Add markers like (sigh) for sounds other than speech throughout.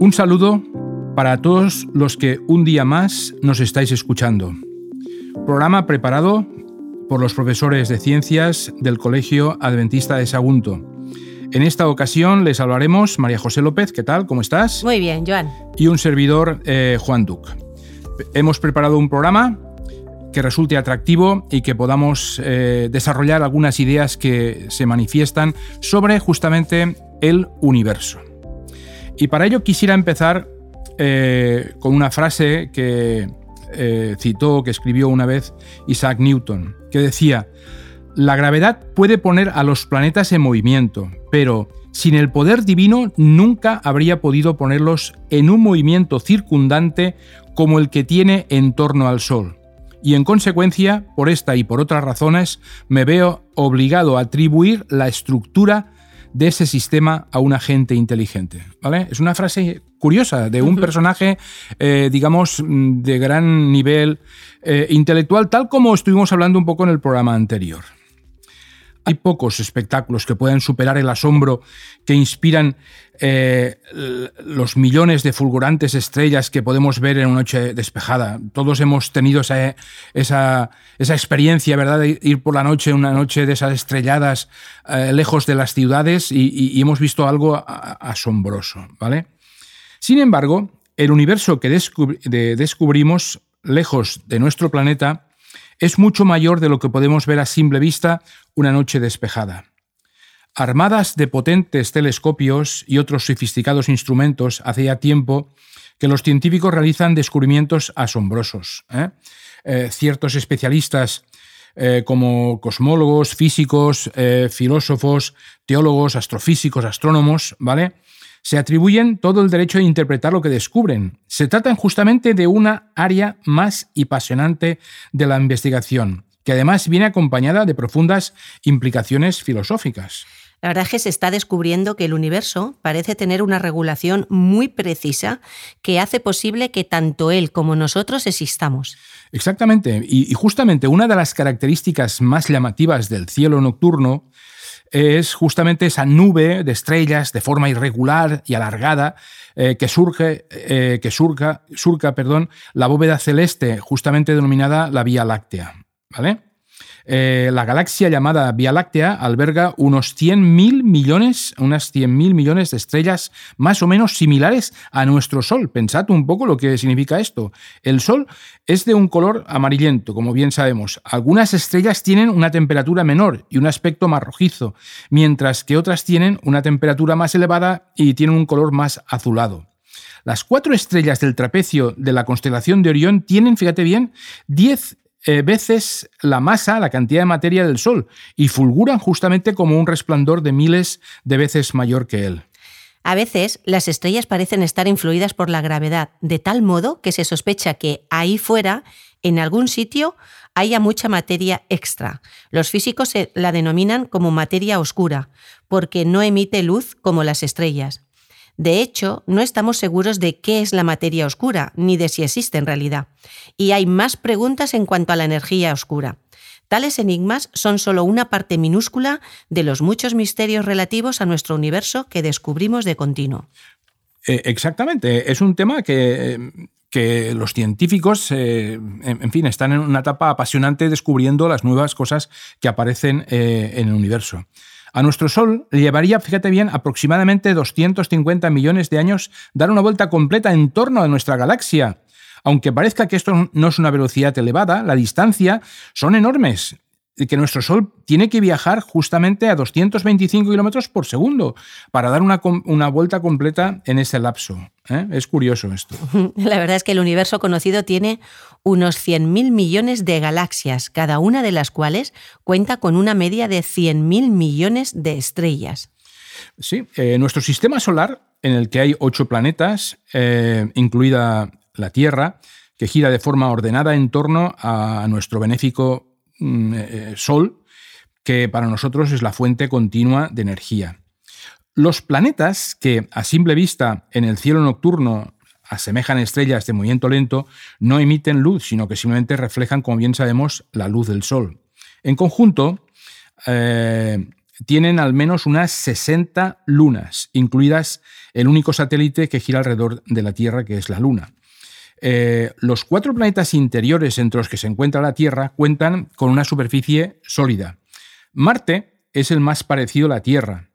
Un saludo para todos los que un día más nos estáis escuchando. Programa preparado por los profesores de ciencias del Colegio Adventista de Sagunto. En esta ocasión les hablaremos María José López, ¿qué tal? ¿Cómo estás? Muy bien, Joan. Y un servidor, eh, Juan Duc. Hemos preparado un programa que resulte atractivo y que podamos eh, desarrollar algunas ideas que se manifiestan sobre justamente el universo. Y para ello quisiera empezar eh, con una frase que eh, citó, que escribió una vez Isaac Newton, que decía, la gravedad puede poner a los planetas en movimiento, pero sin el poder divino nunca habría podido ponerlos en un movimiento circundante como el que tiene en torno al Sol. Y en consecuencia, por esta y por otras razones, me veo obligado a atribuir la estructura de ese sistema a un agente inteligente. ¿vale? Es una frase curiosa de un personaje, eh, digamos, de gran nivel eh, intelectual, tal como estuvimos hablando un poco en el programa anterior. Hay pocos espectáculos que puedan superar el asombro que inspiran eh, los millones de fulgurantes estrellas que podemos ver en una noche despejada. Todos hemos tenido esa, esa, experiencia, ¿verdad?, de ir por la noche, una noche de esas estrelladas, eh, lejos de las ciudades, y, hemos visto algo asombroso, ¿vale? Sin embargo, el universo que descubrimos lejos de nuestro planeta es mucho mayor de lo que podemos ver a simple vista una noche despejada. Armadas de potentes telescopios y otros sofisticados instrumentos, hace ya tiempo que los científicos realizan descubrimientos asombrosos. ¿eh? Eh, ciertos especialistas eh, como cosmólogos, físicos, filósofos, teólogos, astrofísicos, astrónomos, ¿vale? Se atribuyen todo el derecho de interpretar lo que descubren. Se trata justamente de una área más y apasionante de la investigación, que además viene acompañada de profundas implicaciones filosóficas. La verdad es que se está descubriendo que el universo parece tener una regulación muy precisa que hace posible que tanto él como nosotros existamos. Exactamente. Y, justamente una de las características más llamativas del cielo nocturno es justamente esa nube de estrellas de forma irregular y alargada eh, que surge, eh, que surca, surca perdón, la bóveda celeste, justamente denominada la Vía Láctea. ¿Vale? Eh, la galaxia llamada Vía Láctea alberga unos 100.000 millones, unas 100.000 millones de estrellas más o menos similares a nuestro Sol. Pensad un poco lo que significa esto. El Sol es de un color amarillento, como bien sabemos. Algunas estrellas tienen una temperatura menor y un aspecto más rojizo, mientras que otras tienen una temperatura más elevada y tienen un color más azulado. Las cuatro estrellas del trapecio de la constelación de Orión tienen, fíjate bien, 10 eh, veces la masa, la cantidad de materia del Sol, y fulguran justamente como un resplandor de miles de veces mayor que él. A veces las estrellas parecen estar influidas por la gravedad, de tal modo que se sospecha que ahí fuera, en algún sitio, haya mucha materia extra. Los físicos la denominan como materia oscura, porque no emite luz como las estrellas. De hecho, no estamos seguros de qué es la materia oscura, ni de si existe en realidad. Y hay más preguntas en cuanto a la energía oscura. Tales enigmas son solo una parte minúscula de los muchos misterios relativos a nuestro universo que descubrimos de continuo. Eh, exactamente, es un tema que, los científicos, eh, en, fin, están en una etapa apasionante descubriendo las nuevas cosas que aparecen eh, en el universo. A nuestro Sol le llevaría, fíjate bien, aproximadamente 250 millones de años dar una vuelta completa en torno a nuestra galaxia. Aunque parezca que esto no es una velocidad elevada, la distancia son enormes que nuestro Sol tiene que viajar justamente a 225 kilómetros por segundo para dar una, una, vuelta completa en ese lapso. ¿eh? Es curioso esto. (laughs) La verdad es que el universo conocido tiene unos 100.000 millones de galaxias, cada una de las cuales cuenta con una media de 100.000 millones de estrellas. Sí, eh, nuestro sistema solar, en el que hay ocho planetas, eh, incluida la Tierra, que gira de forma ordenada en torno a nuestro benéfico eh, eh, sol, que para nosotros es la fuente continua de energía. Los planetas, que a simple vista en el cielo nocturno asemejan estrellas de movimiento lento, no emiten luz, sino que simplemente reflejan, como bien sabemos, la luz del Sol. En conjunto, eh, tienen al menos unas 60 lunas, incluidas el único satélite que gira alrededor de la Tierra, que es la Luna. Eh, los cuatro planetas interiores entre los que se encuentra la Tierra cuentan con una superficie sólida. Marte es el más parecido a la Tierra.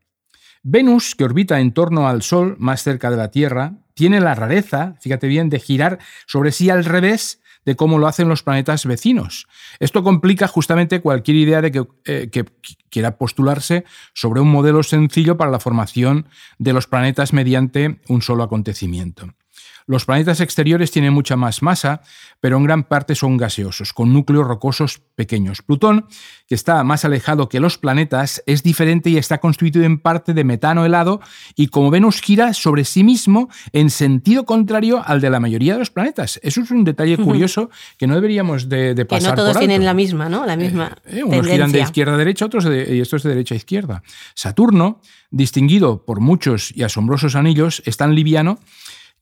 Venus, que orbita en torno al Sol, más cerca de la Tierra, tiene la rareza, fíjate bien, de girar sobre sí al revés de cómo lo hacen los planetas vecinos. Esto complica justamente cualquier idea de que, eh, que, quiera postularse sobre un modelo sencillo para la formación de los planetas mediante un solo acontecimiento. Los planetas exteriores tienen mucha más masa, pero en gran parte son gaseosos, con núcleos rocosos pequeños. Plutón, que está más alejado que los planetas, es diferente y está constituido en parte de metano helado y como Venus gira sobre sí mismo en sentido contrario al de la mayoría de los planetas. Eso es un detalle curioso que no deberíamos de, pasar. Que no todos tienen la misma, ¿no? La misma. Eh, eh, unos giran de izquierda a derecha, otros de, y estos de derecha a izquierda. Saturno, distinguido por muchos y asombrosos anillos, es tan liviano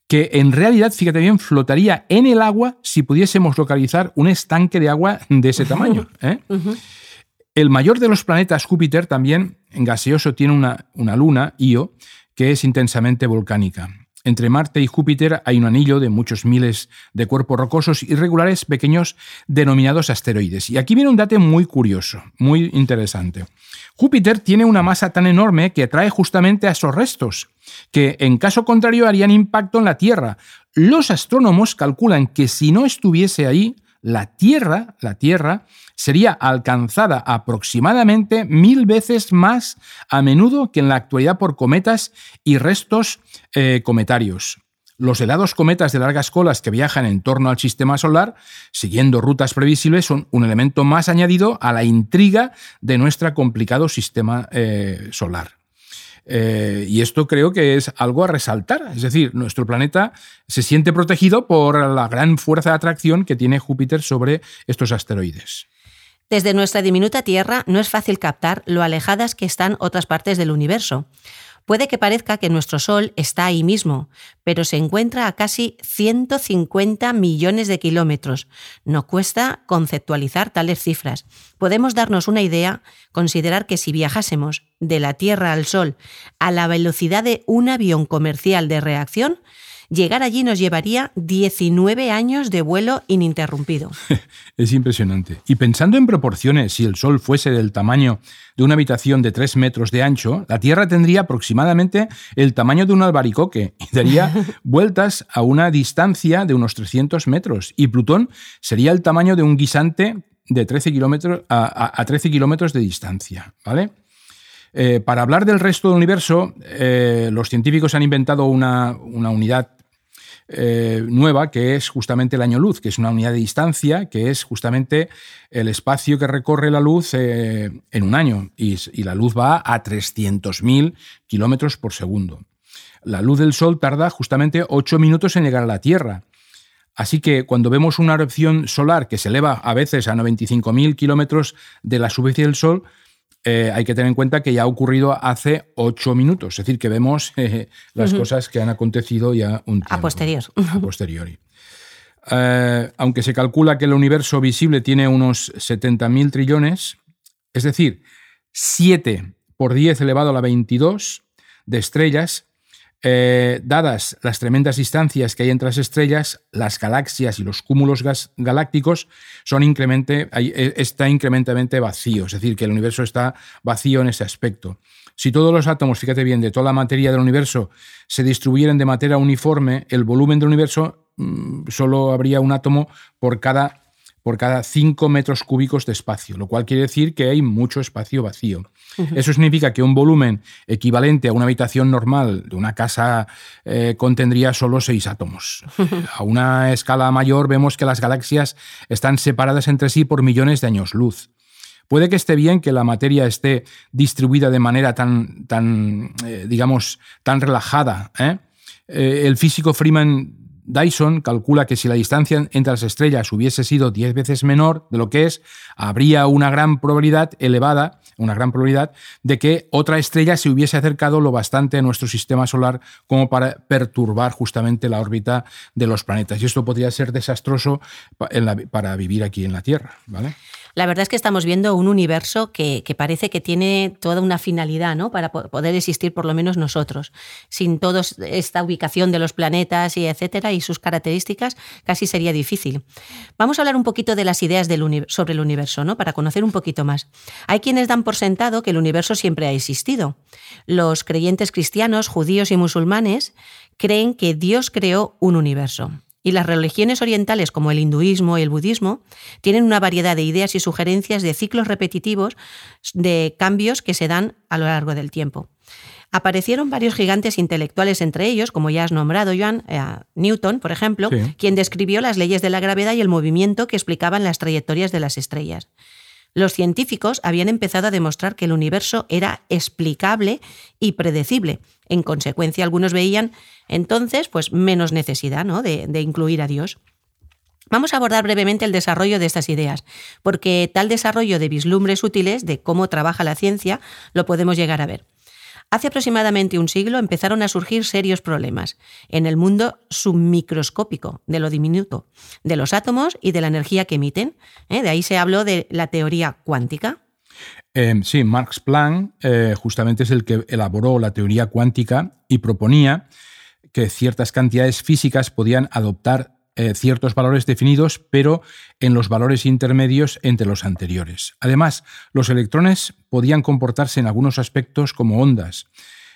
que en realidad, fíjate bien, flotaría en el agua si pudiésemos localizar un estanque de agua de ese tamaño. ¿eh? El mayor de los planetas, Júpiter, también en gaseoso tiene una, una luna, Io, que es intensamente volcánica. Entre Marte y Júpiter hay un anillo de muchos miles de cuerpos rocosos irregulares pequeños denominados asteroides. Y aquí viene un dato muy curioso, muy interesante. Júpiter tiene una masa tan enorme que atrae justamente a esos restos, que en caso contrario harían impacto en la Tierra. Los astrónomos calculan que si no estuviese ahí, la Tierra, la Tierra, sería alcanzada aproximadamente mil veces más a menudo que en la actualidad por cometas y restos eh, cometarios. Los helados cometas de largas colas que viajan en torno al sistema solar, siguiendo rutas previsibles, son un elemento más añadido a la intriga de nuestro complicado sistema eh, solar. Eh, y esto creo que es algo a resaltar. Es decir, nuestro planeta se siente protegido por la gran fuerza de atracción que tiene Júpiter sobre estos asteroides. Desde nuestra diminuta Tierra no es fácil captar lo alejadas que están otras partes del universo. Puede que parezca que nuestro Sol está ahí mismo, pero se encuentra a casi 150 millones de kilómetros. No cuesta conceptualizar tales cifras. Podemos darnos una idea, considerar que si viajásemos de la Tierra al Sol a la velocidad de un avión comercial de reacción, Llegar allí nos llevaría 19 años de vuelo ininterrumpido. (laughs) es impresionante. Y pensando en proporciones, si el Sol fuese del tamaño de una habitación de 3 metros de ancho, la Tierra tendría aproximadamente el tamaño de un albaricoque y daría (laughs) vueltas a una distancia de unos 300 metros. Y Plutón sería el tamaño de un guisante de 13 kilómetros a, 13 kilómetros de distancia. ¿Vale? Eh, para hablar del resto del universo, eh, los científicos han inventado una, una unidad eh, nueva, que es justamente el año luz, que es una unidad de distancia, que es justamente el espacio que recorre la luz eh, en un año, y, la luz va a 300.000 kilómetros por segundo. La luz del Sol tarda justamente 8 minutos en llegar a la Tierra. Así que cuando vemos una erupción solar que se eleva a veces a 95.000 kilómetros de la superficie del Sol, eh, hay que tener en cuenta que ya ha ocurrido hace ocho minutos, es decir, que vemos (laughs) eh, las cosas que han acontecido ya un tiempo. A posteriori. A posteriori. Eh, aunque se calcula que el universo visible tiene unos 70.000 trillones, es decir, 7 por 10 elevado a la 22 de estrellas, eh, dadas las tremendas distancias que hay entre las estrellas, las galaxias y los cúmulos galácticos son incremente, eh, está incrementalmente vacío, es decir, que el universo está vacío en ese aspecto. Si todos los átomos, fíjate bien, de toda la materia del universo se distribuyeran de manera uniforme, el volumen del universo mm, solo habría un átomo por cada por cada 5 metros cúbicos de espacio, lo cual quiere decir que hay mucho espacio vacío. Eso significa que un volumen equivalente a una habitación normal de una casa eh, contendría solo 6 átomos. a una escala mayor vemos que las galaxias están separadas entre sí por millones de años luz. Puede que esté bien que la materia esté distribuida de manera tan, tan eh, digamos, tan relajada. ¿eh? el físico Freeman Dyson calcula que si la distancia entre las estrellas hubiese sido 10 veces menor de lo que es, habría una gran probabilidad elevada, una gran probabilidad de que otra estrella se hubiese acercado lo bastante a nuestro sistema solar como para perturbar justamente la órbita de los planetas. Y esto podría ser desastroso para vivir aquí en la Tierra. ¿vale? La verdad es que estamos viendo un universo que, parece que tiene toda una finalidad, ¿no? Para poder existir por lo menos nosotros. Sin toda esta ubicación de los planetas y etcétera y sus características, casi sería difícil. Vamos a hablar un poquito de las ideas sobre el universo, ¿no? Para conocer un poquito más. Hay quienes dan por sentado que el universo siempre ha existido. Los creyentes cristianos, judíos y musulmanes creen que Dios creó un universo. Y las religiones orientales como el hinduismo y el budismo tienen una variedad de ideas y sugerencias de ciclos repetitivos de cambios que se dan a lo largo del tiempo. Aparecieron varios gigantes intelectuales entre ellos, como ya has nombrado, Joan, eh, Newton, por ejemplo, quien describió las leyes de la gravedad y el movimiento que explicaban las trayectorias de las estrellas. Los científicos habían empezado a demostrar que el universo era explicable y predecible. En consecuencia, algunos veían entonces pues, menos necesidad ¿no? de, de incluir a Dios. Vamos a abordar brevemente el desarrollo de estas ideas, porque tal desarrollo de vislumbres útiles de cómo trabaja la ciencia lo podemos llegar a ver. Hace aproximadamente un siglo empezaron a surgir serios problemas en el mundo submicroscópico de lo diminuto, de los átomos y de la energía que emiten. ¿eh? De ahí se habló de la teoría cuántica. Em, sí, Max Planck eh, justamente es el que elaboró la teoría cuántica y proponía que ciertas cantidades físicas podían adoptar eh, ciertos valores definidos, pero en los valores intermedios entre los anteriores. Además, los electrones podían comportarse en algunos aspectos como ondas,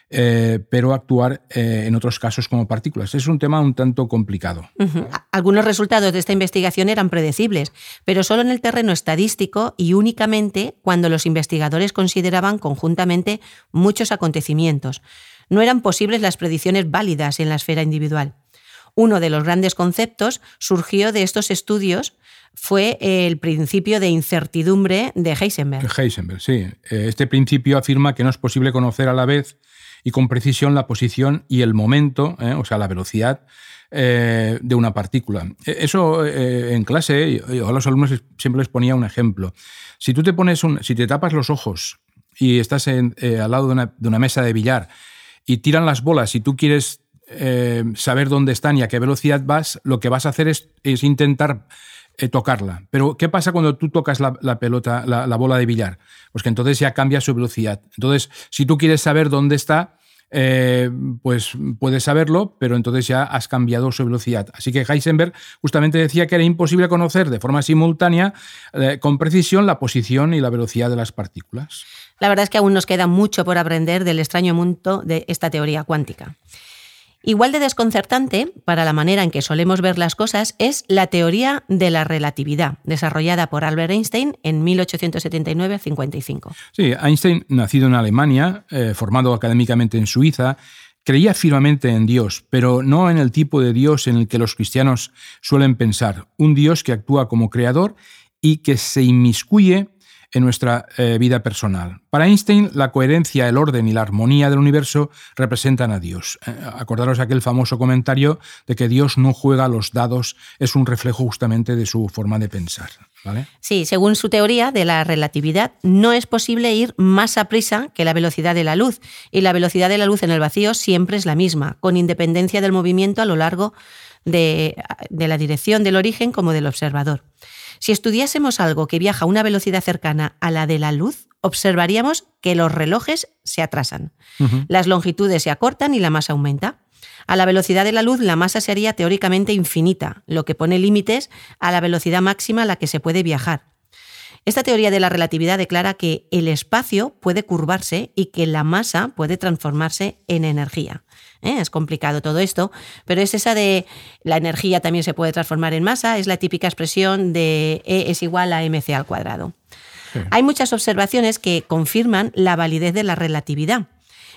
eh, pero actuar eh, en otros casos como partículas. Es un tema un tanto complicado. Algunos resultados de esta investigación eran predecibles, pero solo en el terreno estadístico y únicamente cuando los investigadores consideraban conjuntamente muchos acontecimientos. No eran posibles las predicciones válidas en la esfera individual. Uno de los grandes conceptos surgió de estos estudios fue el principio de incertidumbre de Heisenberg. Heisenberg, sí. Eh, este principio afirma que no es posible conocer a la vez y con precisión la posición y el momento, eh, o sea, la velocidad eh, de una partícula. E, eso en clase, a los alumnos siempre les ponía un ejemplo. Si tú te pones un, si te tapas los ojos y estás al lado de una, de una mesa de billar y tiran las bolas y tú quieres eh, saber dónde están y a qué velocidad vas, lo que vas a hacer es, intentar eh, tocarla. Pero, ¿qué pasa cuando tú tocas la, pelota, la, bola de billar? Pues que entonces ya cambia su velocidad. Entonces, si tú quieres saber dónde está, eh, pues puedes saberlo, pero entonces ya has cambiado su velocidad. Así que Heisenberg justamente decía que era imposible conocer de forma simultánea, con precisión, la posición y la velocidad de las partículas. La verdad es que aún nos queda mucho por aprender del extraño mundo de esta teoría cuántica. Igual de desconcertante para la manera en que solemos ver las cosas es la teoría de la relatividad, desarrollada por Albert Einstein en 1879-55. Sí, Einstein, nacido en Alemania, eh, formado académicamente en Suiza, creía firmemente en Dios, pero no en el tipo de Dios en el que los cristianos suelen pensar, un Dios que actúa como creador y que se inmiscuye en nuestra eh, vida personal. Para Einstein, la coherencia, el orden y la armonía del universo representan a Dios. Eh, acordaros aquel famoso comentario de que Dios no juega los dados, es un reflejo justamente de su forma de pensar. ¿vale? Sí, según su teoría de la relatividad, no es posible ir más a prisa que la velocidad de la luz, y la velocidad de la luz en el vacío siempre es la misma, con independencia del movimiento a lo largo de la dirección del origen como del observador. Si estudiásemos algo que viaja a una velocidad cercana a la de la luz, observaríamos que los relojes se atrasan, las longitudes se acortan y la masa aumenta. A la velocidad de la luz la masa sería teóricamente infinita, lo que pone límites a la velocidad máxima a la que se puede viajar. Esta teoría de la relatividad declara que el espacio puede curvarse y que la masa puede transformarse en energía. ¿eh? Es complicado todo esto, pero es esa de la energía también se puede transformar en masa, es la típica expresión de E es igual a mc al cuadrado. Hay muchas observaciones que confirman la validez de la relatividad.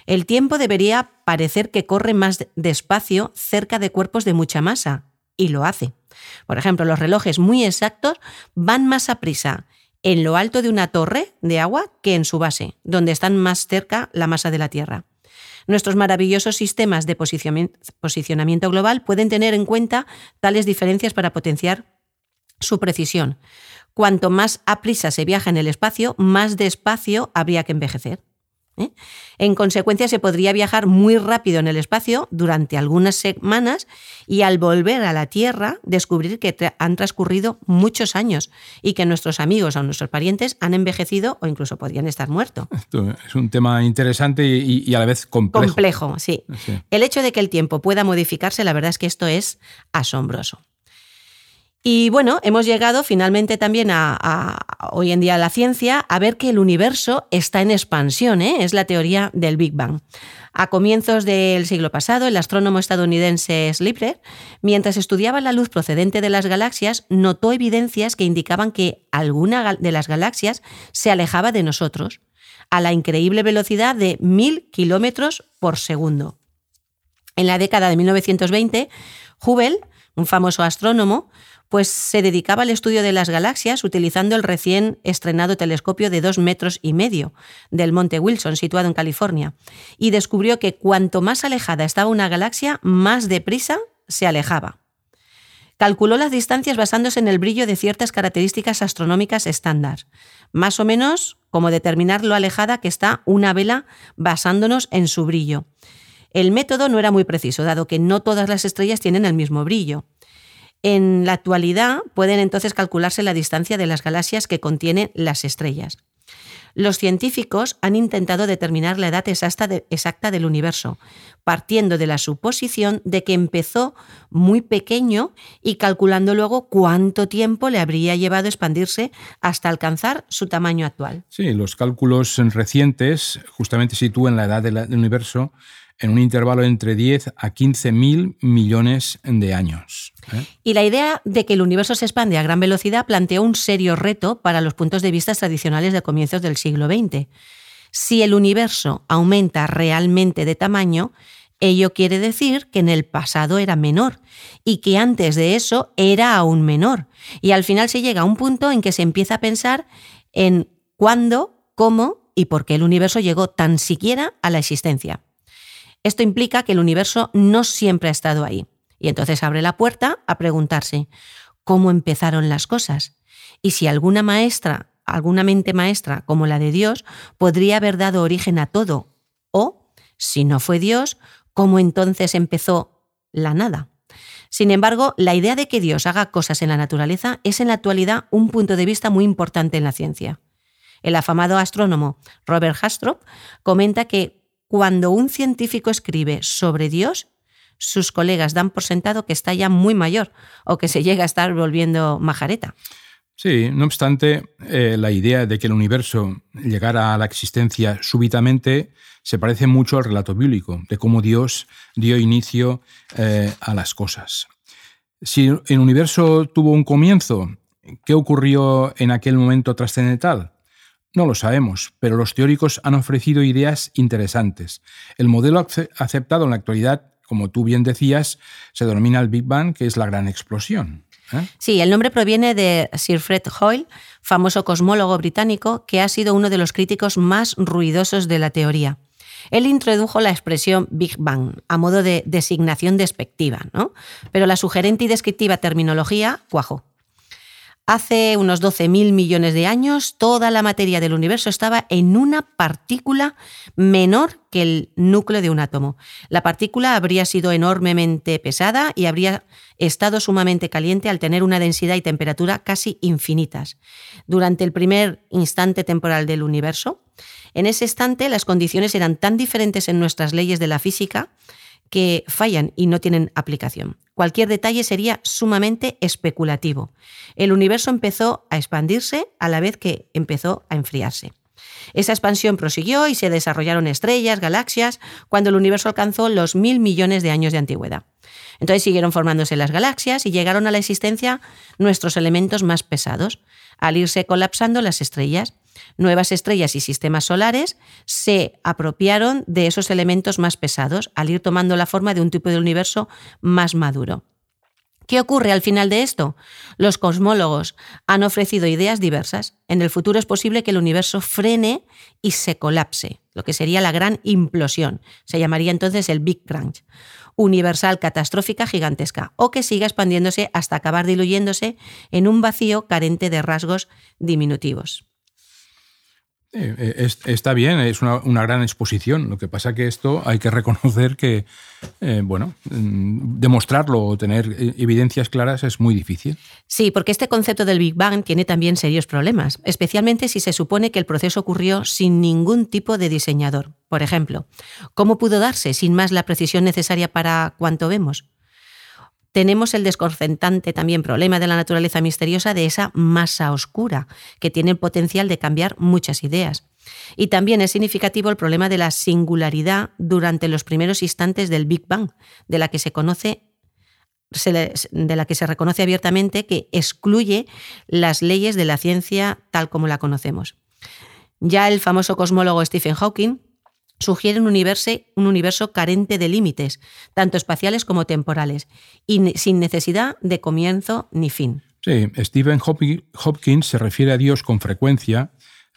El tiempo debería parecer que corre más despacio cerca de cuerpos de mucha masa, y lo hace. Por ejemplo, los relojes muy exactos van más a prisa en lo alto de una torre de agua que en su base, donde están más cerca la masa de la Tierra. Nuestros maravillosos sistemas de posicionamiento global pueden tener en cuenta tales diferencias para potenciar su precisión. Cuanto más a prisa se viaja en el espacio, más despacio habría que envejecer. ¿Eh? En consecuencia, se podría viajar muy rápido en el espacio durante algunas semanas y al volver a la Tierra descubrir que han transcurrido muchos años y que nuestros amigos o nuestros parientes han envejecido o incluso podrían estar muertos. es un tema interesante y, a la vez complejo. Complejo, sí. El hecho de que el tiempo pueda modificarse, la verdad es que esto es asombroso. Y bueno, hemos llegado finalmente también a, hoy en día a la ciencia a ver que el universo está en expansión, ¿eh? es la teoría del Big Bang. A comienzos del siglo pasado, el astrónomo estadounidense Slipper, mientras estudiaba la luz procedente de las galaxias, notó evidencias que indicaban que alguna de las galaxias se alejaba de nosotros a la increíble velocidad de mil kilómetros por segundo. En la década de 1920, Hubble, un famoso astrónomo, pues se dedicaba al estudio de las galaxias utilizando el recién estrenado telescopio de dos metros y medio del Monte Wilson, situado en California, y descubrió que cuanto más alejada estaba una galaxia, más deprisa se alejaba. Calculó las distancias basándose en el brillo de ciertas características astronómicas estándar, más o menos como determinar lo alejada que está una vela basándonos en su brillo. El método no era muy preciso, dado que no todas las estrellas tienen el mismo brillo. En la actualidad pueden entonces calcularse la distancia de las galaxias que contienen las estrellas. Los científicos han intentado determinar la edad exacta, del universo, partiendo de la suposición de que empezó muy pequeño y calculando luego cuánto tiempo le habría llevado expandirse hasta alcanzar su tamaño actual. Sí, los cálculos recientes justamente sitúan la edad del universo en un intervalo entre 10 a 15 mil millones de años. ¿eh? Y la idea de que el universo se expande a gran velocidad planteó un serio reto para los puntos de vista tradicionales de comienzos del siglo XX. Si el universo aumenta realmente de tamaño, ello quiere decir que en el pasado era menor y que antes de eso era aún menor. Y al final se llega a un punto en que se empieza a pensar en cuándo, cómo y por qué el universo llegó tan siquiera a la existencia. Esto implica que el universo no siempre ha estado ahí. Y entonces abre la puerta a preguntarse, ¿cómo empezaron las cosas? Y si alguna maestra, alguna mente maestra como la de Dios, podría haber dado origen a todo. O, si no fue Dios, ¿cómo entonces empezó la nada? Sin embargo, la idea de que Dios haga cosas en la naturaleza es en la actualidad un punto de vista muy importante en la ciencia. El afamado astrónomo Robert Hastrop comenta que cuando un científico escribe sobre Dios, sus colegas dan por sentado que está ya muy mayor o que se (laughs) llega a estar volviendo majareta. Sí, no obstante, eh, la idea de que el universo llegara a la existencia súbitamente se parece mucho al relato bíblico, de cómo Dios dio inicio eh, a las cosas. Si el universo tuvo un comienzo, ¿qué ocurrió en aquel momento trascendental? No lo sabemos, pero los teóricos han ofrecido ideas interesantes. El modelo aceptado en la actualidad, como tú bien decías, se denomina el Big Bang, que es la gran explosión. ¿eh? Sí, el nombre proviene de Sir Fred Hoyle, famoso cosmólogo británico, que ha sido uno de los críticos más ruidosos de la teoría. Él introdujo la expresión Big Bang a modo de designación despectiva, ¿no? pero la sugerente y descriptiva terminología cuajó. Hace unos 12.000 millones de años, toda la materia del universo estaba en una partícula menor que el núcleo de un átomo. La partícula habría sido enormemente pesada y habría estado sumamente caliente al tener una densidad y temperatura casi infinitas. Durante el primer instante temporal del universo, en ese instante las condiciones eran tan diferentes en nuestras leyes de la física que fallan y no tienen aplicación. Cualquier detalle sería sumamente especulativo. El universo empezó a expandirse a la vez que empezó a enfriarse. Esa expansión prosiguió y se desarrollaron estrellas, galaxias, cuando el universo alcanzó los mil millones de años de antigüedad. Entonces siguieron formándose las galaxias y llegaron a la existencia nuestros elementos más pesados, al irse colapsando las estrellas Nuevas estrellas y sistemas solares se apropiaron de esos elementos más pesados al ir tomando la forma de un tipo de universo más maduro. ¿Qué ocurre al final de esto? Los cosmólogos han ofrecido ideas diversas. En el futuro es posible que el universo frene y se colapse, lo que sería la gran implosión. Se llamaría entonces el Big Crunch. Universal catastrófica gigantesca, o que siga expandiéndose hasta acabar diluyéndose en un vacío carente de rasgos diminutivos. Eh, eh, está bien, es una, gran exposición. Lo que pasa que esto hay que reconocer que, eh, bueno, mm, demostrarlo o tener evidencias claras es muy difícil. Sí, porque este concepto del Big Bang tiene también serios problemas, especialmente si se supone que el proceso ocurrió sin ningún tipo de diseñador. Por ejemplo, ¿cómo pudo darse sin más la precisión necesaria para cuanto vemos? Tenemos el desconcertante también problema de la naturaleza misteriosa de esa masa oscura, que tiene el potencial de cambiar muchas ideas. Y también es significativo el problema de la singularidad durante los primeros instantes del Big Bang, de la que se conoce de la que se reconoce abiertamente que excluye las leyes de la ciencia tal como la conocemos. Ya el famoso cosmólogo Stephen Hawking sugiere un universo, un universo carente de límites, tanto espaciales como temporales, y sin necesidad de comienzo ni fin. Sí, Stephen Hopkins se refiere a Dios con frecuencia,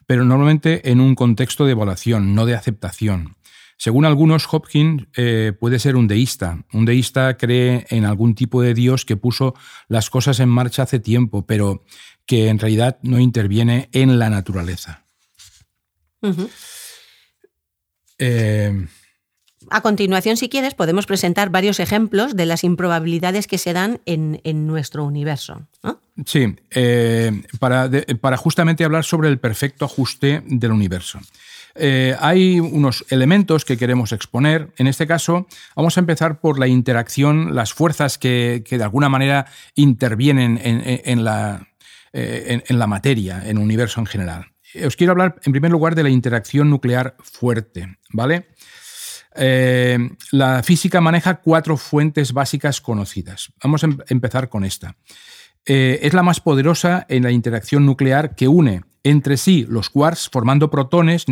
pero normalmente en un contexto de evaluación, no de aceptación. Según algunos, Hopkins eh, puede ser un deísta. Un deísta cree en algún tipo de Dios que puso las cosas en marcha hace tiempo, pero que en realidad no interviene en la naturaleza. Eh, a continuación, si quieres, podemos presentar varios ejemplos de las improbabilidades que se dan en, nuestro universo. Sí, eh, para, justamente hablar sobre el perfecto ajuste del universo. Eh, hay unos elementos que queremos exponer. En este caso, vamos a empezar por la interacción, las fuerzas que, de alguna manera intervienen en, la, en la materia, en el universo en general os quiero hablar en primer lugar de la interacción nuclear fuerte, ¿vale? Eh, la física maneja cuatro fuentes básicas conocidas. Vamos a em-, empezar con esta. Eh, es la más poderosa en la interacción nuclear que une entre sí los quarks formando protones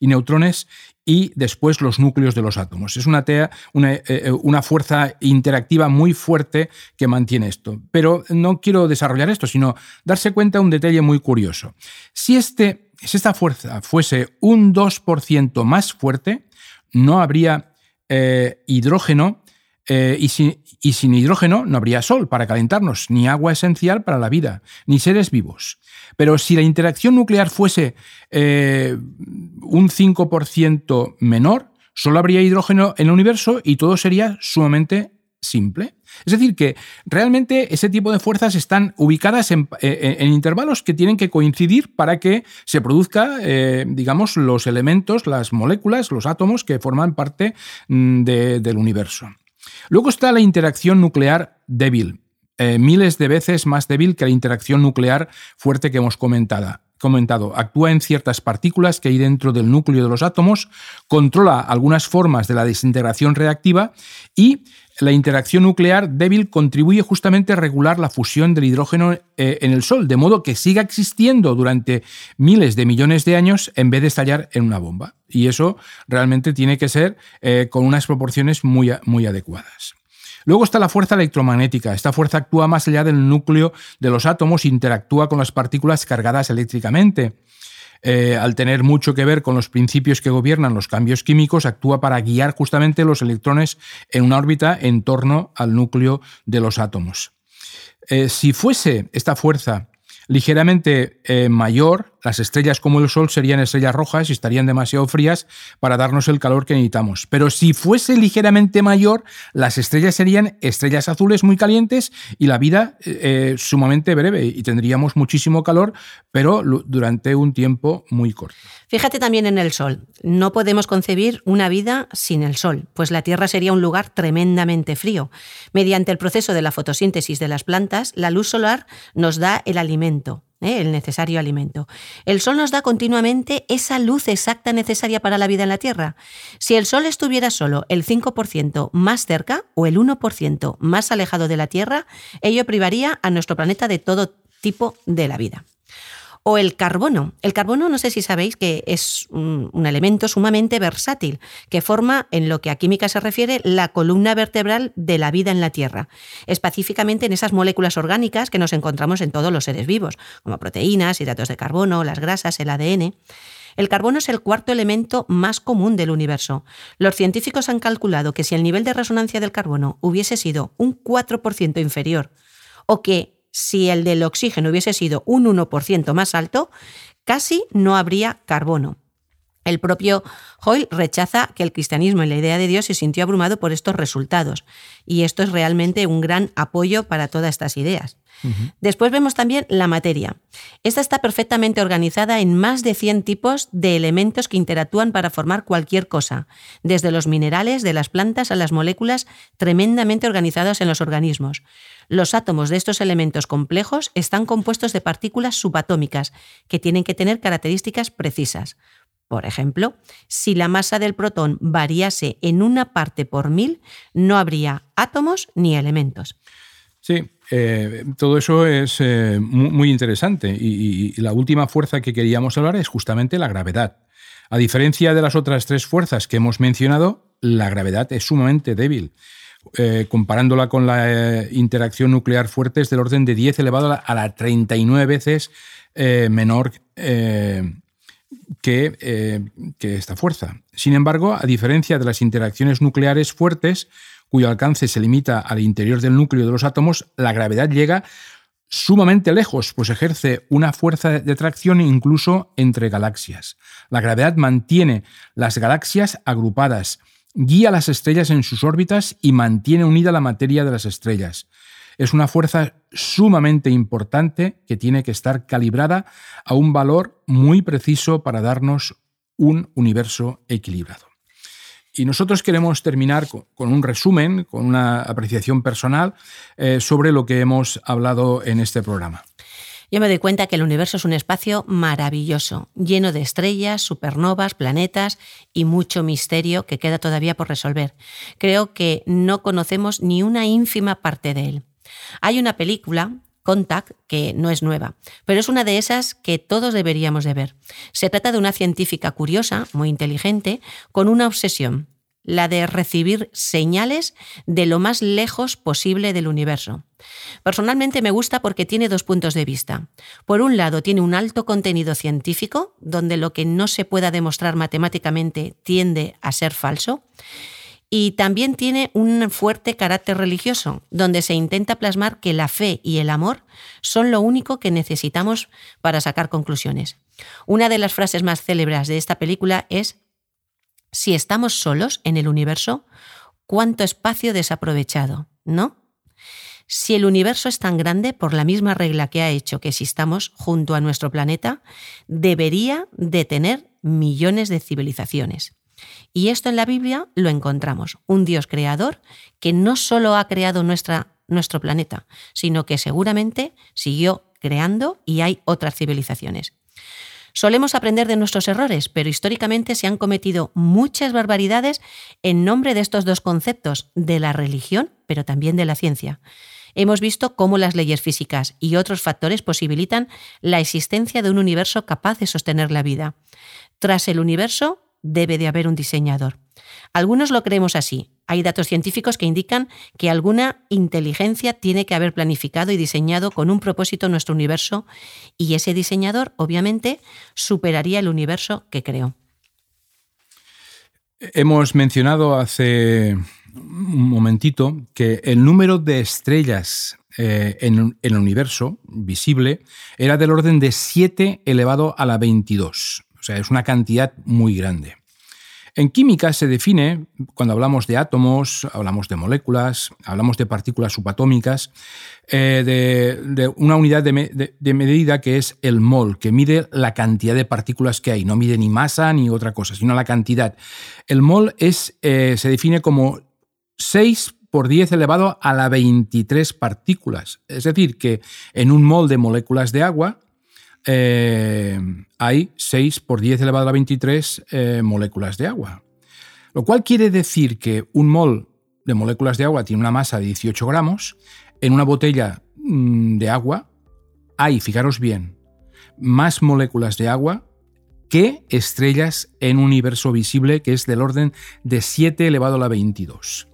y neutrones y después los núcleos de los átomos. Es una, una, eh, una, fuerza interactiva muy fuerte que mantiene esto. Pero no quiero desarrollar esto, sino darse cuenta de un detalle muy curioso. Si, este, si esta fuerza fuese un 2% más fuerte, no habría eh, hidrógeno eh, y, sin, hidrógeno no habría sol para calentarnos, ni agua esencial para la vida, ni seres vivos. Pero si la interacción nuclear fuese eh, un 5% menor, solo habría hidrógeno en el universo y todo sería sumamente simple. Es decir, que realmente ese tipo de fuerzas están ubicadas en, eh, intervalos que tienen que coincidir para que se produzca, digamos, los elementos, las moléculas, los átomos que forman parte mm, del universo. Luego está la interacción nuclear débil, eh, miles de veces más débil que la interacción nuclear fuerte que hemos comentado comentado, actúa en ciertas partículas que hay dentro del núcleo de los átomos, controla algunas formas de la desintegración reactiva y la interacción nuclear débil contribuye justamente a regular la fusión del hidrógeno eh, en el Sol, de modo que siga existiendo durante miles de millones de años en vez de estallar en una bomba. Y eso realmente tiene que ser eh, con unas proporciones muy, adecuadas. Luego está la fuerza electromagnética. Esta fuerza actúa más allá del núcleo de los átomos, interactúa con las partículas cargadas eléctricamente. Eh, al tener mucho que ver con los principios que gobiernan los cambios químicos, actúa para guiar justamente los electrones en una órbita en torno al núcleo de los átomos. Eh, si fuese esta fuerza ligeramente eh, mayor, las estrellas como el Sol serían estrellas rojas y estarían demasiado frías para darnos el calor que necesitamos. Pero si fuese ligeramente mayor, las estrellas serían estrellas azules muy calientes y la vida eh, eh, sumamente breve y tendríamos muchísimo calor, pero durante un tiempo muy corto. Fíjate también en el Sol. No podemos concebir una vida sin el Sol, pues la Tierra sería un lugar tremendamente frío. Mediante el proceso de la fotosíntesis de las plantas, la luz solar nos da el alimento, ¿eh? el necesario alimento. El Sol nos da continuamente esa luz exacta necesaria para la vida en la Tierra. Si el Sol estuviera solo el 5% más cerca o el 1% más alejado de la Tierra, ello privaría a nuestro planeta de todo tipo de la vida. O el carbono. El carbono, no sé si sabéis que es un, elemento sumamente versátil, que forma, en lo que a química se refiere, la columna vertebral de la vida en la Tierra, específicamente en esas moléculas orgánicas que nos encontramos en todos los seres vivos, como proteínas, hidratos de carbono, las grasas, el ADN. El carbono es el cuarto elemento más común del universo. Los científicos han calculado que si el nivel de resonancia del carbono hubiese sido un 4% inferior, o que si el del oxígeno hubiese sido un 1% más alto, casi no habría carbono. El propio Hoyle rechaza que el cristianismo en la idea de Dios se sintió abrumado por estos resultados, y esto es realmente un gran apoyo para todas estas ideas. Después vemos también la materia. Esta está perfectamente organizada en más de 100 tipos de elementos que interactúan para formar cualquier cosa, desde los minerales de las plantas a las moléculas tremendamente organizadas en los organismos. Los átomos de estos elementos complejos están compuestos de partículas subatómicas que tienen que tener características precisas. Por ejemplo, si la masa del protón variase en una parte por mil, no habría átomos ni elementos. Sí, eh, todo eso es eh, muy, interesante y, la última fuerza que queríamos hablar es justamente la gravedad. A diferencia de las otras tres fuerzas que hemos mencionado, la gravedad es sumamente débil. Eh, comparándola con la interacción nuclear fuerte es del orden de 10 elevado a la, 39 veces menor eh, que, esta fuerza. Sin embargo, a diferencia de las interacciones nucleares fuertes, cuyo alcance se limita al interior del núcleo de los átomos, la gravedad llega sumamente lejos, pues ejerce una fuerza de atracción incluso entre galaxias. La gravedad mantiene las galaxias agrupadas, guía las estrellas en sus órbitas y mantiene unida la materia de las estrellas. Es una fuerza sumamente importante que tiene que estar calibrada a un valor muy preciso para darnos un universo equilibrado. Y nosotros queremos terminar con un resumen, con una apreciación personal eh, sobre lo que hemos hablado en este programa. Yo me doy cuenta que el universo es un espacio maravilloso, lleno de estrellas, supernovas, planetas y mucho misterio que queda todavía por resolver. Creo que no conocemos ni una ínfima parte de él. Hay una película Contact, que no es nueva, pero es una de esas que todos deberíamos de ver. Se trata de una científica curiosa, muy inteligente, con una obsesión, la de recibir señales de lo más lejos posible del universo. Personalmente me gusta porque tiene dos puntos de vista. Por un lado, tiene un alto contenido científico, donde lo que no se pueda demostrar matemáticamente tiende a ser falso, y también tiene un fuerte carácter religioso, donde se intenta plasmar que la fe y el amor son lo único que necesitamos para sacar conclusiones. Una de las frases más célebres de esta película es, si estamos solos en el universo, ¿cuánto espacio desaprovechado? ¿No? Si el universo es tan grande por la misma regla que ha hecho que existamos junto a nuestro planeta, debería de tener millones de civilizaciones. Y esto en la Biblia lo encontramos, un Dios creador que no solo ha creado nuestra, nuestro planeta, sino que seguramente siguió creando y hay otras civilizaciones. Solemos aprender de nuestros errores, pero históricamente se han cometido muchas barbaridades en nombre de estos dos conceptos, de la religión, pero también de la ciencia. Hemos visto cómo las leyes físicas y otros factores posibilitan la existencia de un universo capaz de sostener la vida. Tras el universo debe de haber un diseñador. Algunos lo creemos así. Hay datos científicos que indican que alguna inteligencia tiene que haber planificado y diseñado con un propósito nuestro universo y ese diseñador obviamente superaría el universo que creó. Hemos mencionado hace un momentito que el número de estrellas eh, en, el universo visible era del orden de 7 elevado a la 22 sea, es una cantidad muy grande. En química se define, cuando hablamos de átomos, hablamos de moléculas, hablamos de partículas subatómicas, eh, de, una unidad de, medida que es el mol, que mide la cantidad de partículas que hay. No mide ni masa ni otra cosa, sino la cantidad. El mol eh, se define como 6 por 10 elevado a la 23 partículas. Es decir, que en un mol de moléculas de agua eh, hay 6 por 10 elevado a la 23 eh, moléculas de agua. Lo cual quiere decir que un mol de moléculas de agua tiene una masa de 18 gramos. En una botella mm, de agua hay, fijaros bien, más moléculas de agua que estrellas en un universo visible que es del orden de 7 elevado a la 22.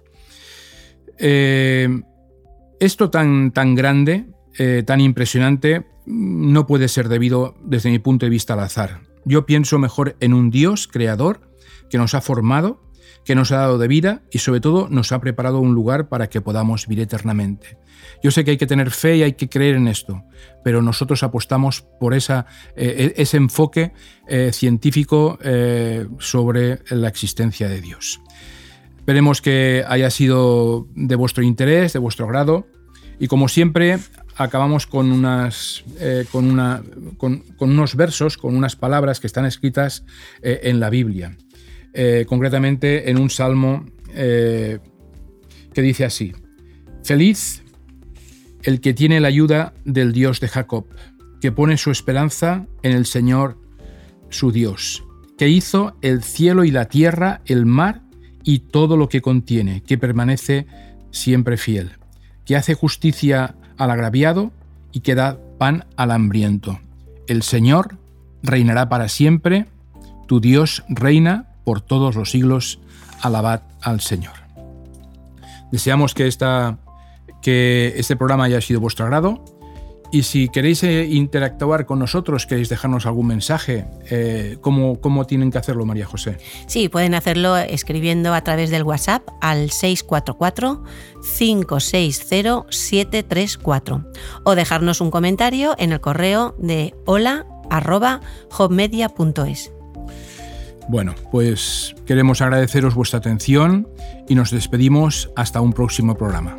Eh, esto tan, tan grande, tan impresionante, no puede ser debido desde mi punto de vista al azar. Yo pienso mejor en un Dios creador que nos ha formado, que nos ha dado de vida y sobre todo nos ha preparado un lugar para que podamos vivir eternamente. Yo sé que hay que tener fe y hay que creer en esto, pero nosotros apostamos por eh, e-, ese enfoque eh, científico eh, sobre la existencia de Dios. Esperemos que haya sido de vuestro interés, de vuestro grado, y como siempre acabamos con, unas, con, una, con, unos versos, con unas palabras que están escritas en la Biblia, concretamente en un salmo que dice así, Feliz el que tiene la ayuda del Dios de Jacob, que pone su esperanza en el Señor su Dios, que hizo el cielo y la tierra, el mar y todo lo que contiene, que permanece siempre fiel, que hace justicia al agraviado y que da pan al hambriento. El Señor reinará para siempre, tu Dios reina por todos los siglos, alabad al Señor. Deseamos que esta que este programa haya sido vuestro agrado. Y si queréis eh, interactuar con nosotros, queréis dejarnos algún mensaje, eh, ¿cómo, ¿cómo, tienen que hacerlo, María José? Sí, pueden hacerlo escribiendo a través del WhatsApp al 644-560-734 o dejarnos un comentario en el correo de hola Bueno, pues queremos agradeceros vuestra atención y nos despedimos hasta un próximo programa.